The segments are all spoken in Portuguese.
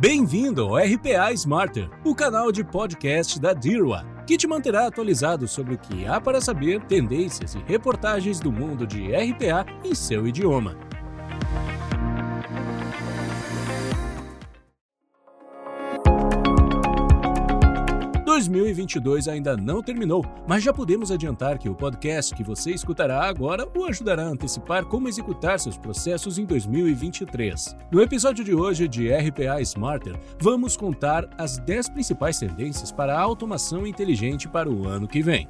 Bem-vindo ao RPA Smarter, o canal de podcast da DIRWA, que te manterá atualizado sobre o que há para saber, tendências e reportagens do mundo de RPA em seu idioma. 2022 ainda não terminou, mas já podemos adiantar que o podcast que você escutará agora o ajudará a antecipar como executar seus processos em 2023. No episódio de hoje de RPA Smarter, vamos contar as 10 principais tendências para a automação inteligente para o ano que vem.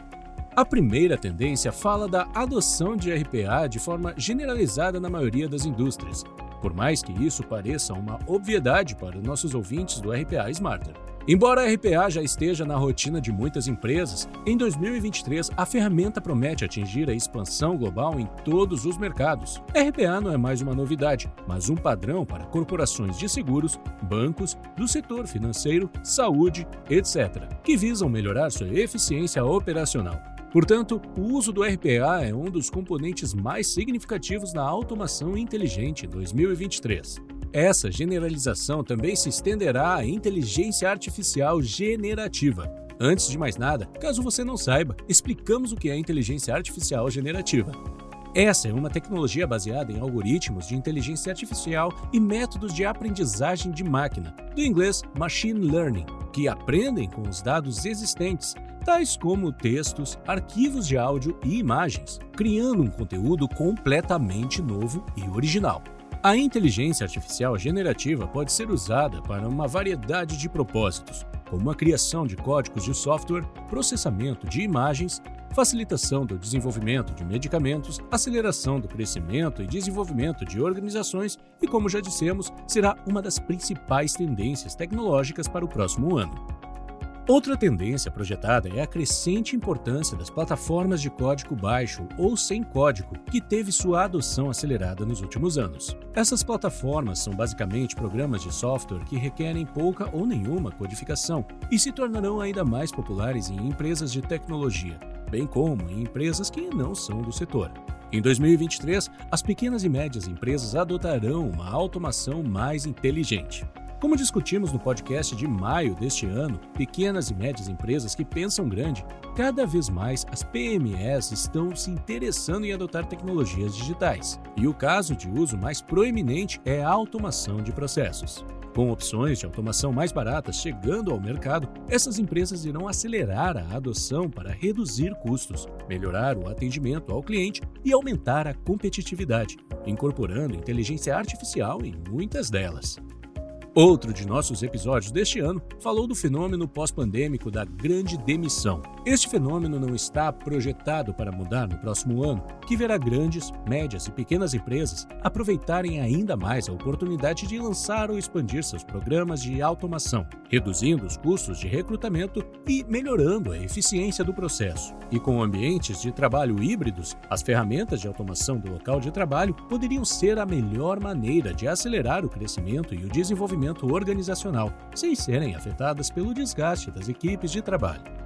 A primeira tendência fala da adoção de RPA de forma generalizada na maioria das indústrias, por mais que isso pareça uma obviedade para nossos ouvintes do RPA Smarter. Embora a RPA já esteja na rotina de muitas empresas, em 2023 a ferramenta promete atingir a expansão global em todos os mercados. RPA não é mais uma novidade, mas um padrão para corporações de seguros, bancos, do setor financeiro, saúde, etc., que visam melhorar sua eficiência operacional. Portanto, o uso do RPA é um dos componentes mais significativos na automação inteligente em 2023. Essa generalização também se estenderá à inteligência artificial generativa. Antes de mais nada, caso você não saiba, explicamos o que é inteligência artificial generativa. Essa é uma tecnologia baseada em algoritmos de inteligência artificial e métodos de aprendizagem de máquina, do inglês machine learning, que aprendem com os dados existentes, tais como textos, arquivos de áudio e imagens, criando um conteúdo completamente novo e original. A inteligência artificial generativa pode ser usada para uma variedade de propósitos, como a criação de códigos de software, processamento de imagens, facilitação do desenvolvimento de medicamentos, aceleração do crescimento e desenvolvimento de organizações e, como já dissemos, será uma das principais tendências tecnológicas para o próximo ano. Outra tendência projetada é a crescente importância das plataformas de código baixo ou sem código, que teve sua adoção acelerada nos últimos anos. Essas plataformas são basicamente programas de software que requerem pouca ou nenhuma codificação e se tornarão ainda mais populares em empresas de tecnologia, bem como em empresas que não são do setor. Em 2023, as pequenas e médias empresas adotarão uma automação mais inteligente. Como discutimos no podcast de maio deste ano, pequenas e médias empresas que pensam grande, cada vez mais as PMEs estão se interessando em adotar tecnologias digitais. E o caso de uso mais proeminente é a automação de processos. Com opções de automação mais baratas chegando ao mercado, essas empresas irão acelerar a adoção para reduzir custos, melhorar o atendimento ao cliente e aumentar a competitividade, incorporando inteligência artificial em muitas delas. Outro de nossos episódios deste ano falou do fenômeno pós-pandêmico da grande demissão. Este fenômeno não está projetado para mudar no próximo ano, que verá grandes, médias e pequenas empresas aproveitarem ainda mais a oportunidade de lançar ou expandir seus programas de automação, reduzindo os custos de recrutamento e melhorando a eficiência do processo. E com ambientes de trabalho híbridos, as ferramentas de automação do local de trabalho poderiam ser a melhor maneira de acelerar o crescimento e o desenvolvimento desenvolvimento organizacional, sem serem afetadas pelo desgaste das equipes de trabalho.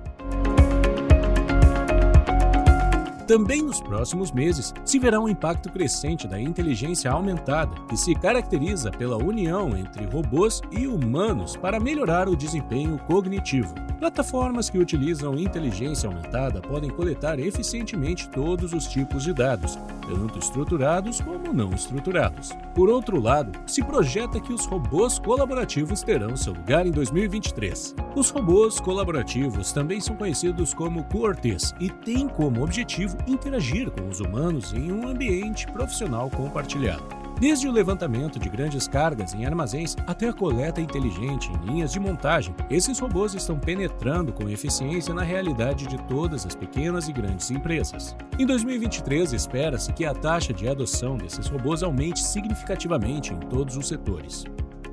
Também nos próximos meses se verá um impacto crescente da inteligência aumentada, que se caracteriza pela união entre robôs e humanos para melhorar o desempenho cognitivo. Plataformas que utilizam inteligência aumentada podem coletar eficientemente todos os tipos de dados, tanto estruturados como não estruturados. Por outro lado, se projeta que os robôs colaborativos terão seu lugar em 2023. Os robôs colaborativos também são conhecidos como coortes e têm como objetivo interagir com os humanos em um ambiente profissional compartilhado. Desde o levantamento de grandes cargas em armazéns até a coleta inteligente em linhas de montagem, esses robôs estão penetrando com eficiência na realidade de todas as pequenas e grandes empresas. Em 2023, espera-se que a taxa de adoção desses robôs aumente significativamente em todos os setores.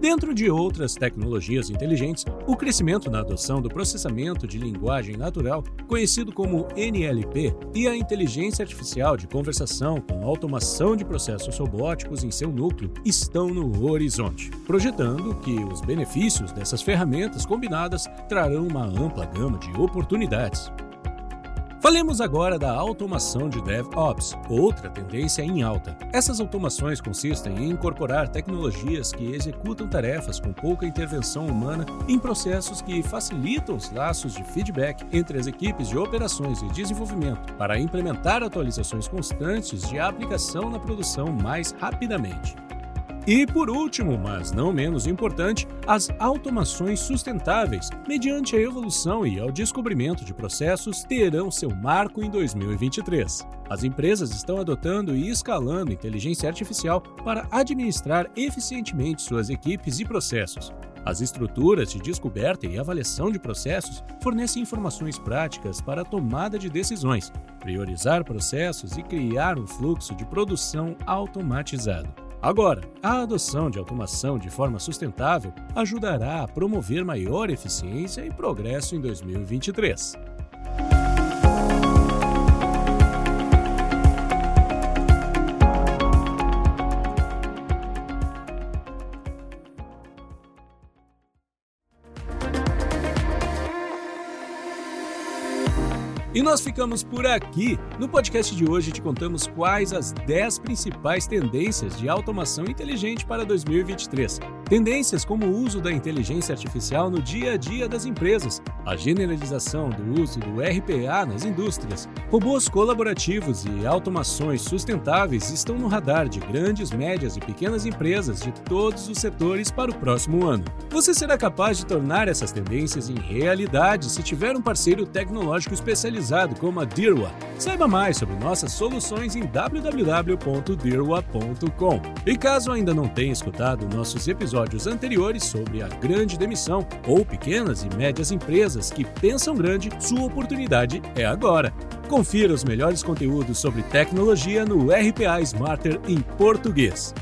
Dentro de outras tecnologias inteligentes, o crescimento na adoção do processamento de linguagem natural, conhecido como NLP, e a inteligência artificial de conversação com automação de processos robóticos em seu núcleo estão no horizonte, projetando que os benefícios dessas ferramentas combinadas trarão uma ampla gama de oportunidades. Falemos agora da automação de DevOps, outra tendência em alta. Essas automações consistem em incorporar tecnologias que executam tarefas com pouca intervenção humana em processos que facilitam os laços de feedback entre as equipes de operações e desenvolvimento para implementar atualizações constantes de aplicação na produção mais rapidamente. E por último, mas não menos importante, as automações sustentáveis, mediante a evolução e ao descobrimento de processos, terão seu marco em 2023. As empresas estão adotando e escalando inteligência artificial para administrar eficientemente suas equipes e processos. As estruturas de descoberta e avaliação de processos fornecem informações práticas para a tomada de decisões, priorizar processos e criar um fluxo de produção automatizado. Agora, a adoção de automação de forma sustentável ajudará a promover maior eficiência e progresso em 2023. E nós ficamos por aqui. No podcast de hoje te contamos quais as 10 principais tendências de automação inteligente para 2023. Tendências como o uso da inteligência artificial no dia a dia das empresas, a generalização do uso do RPA nas indústrias, robôs colaborativos e automações sustentáveis estão no radar de grandes, médias e pequenas empresas de todos os setores para o próximo ano. Você será capaz de tornar essas tendências em realidade se tiver um parceiro tecnológico especializado como a Dirwa. Saiba mais sobre nossas soluções em www.dirwa.com. E caso ainda não tenha escutado nossos episódios anteriores sobre a grande demissão ou pequenas e médias empresas que pensam grande, sua oportunidade é agora. Confira os melhores conteúdos sobre tecnologia no RPA Smarter em português.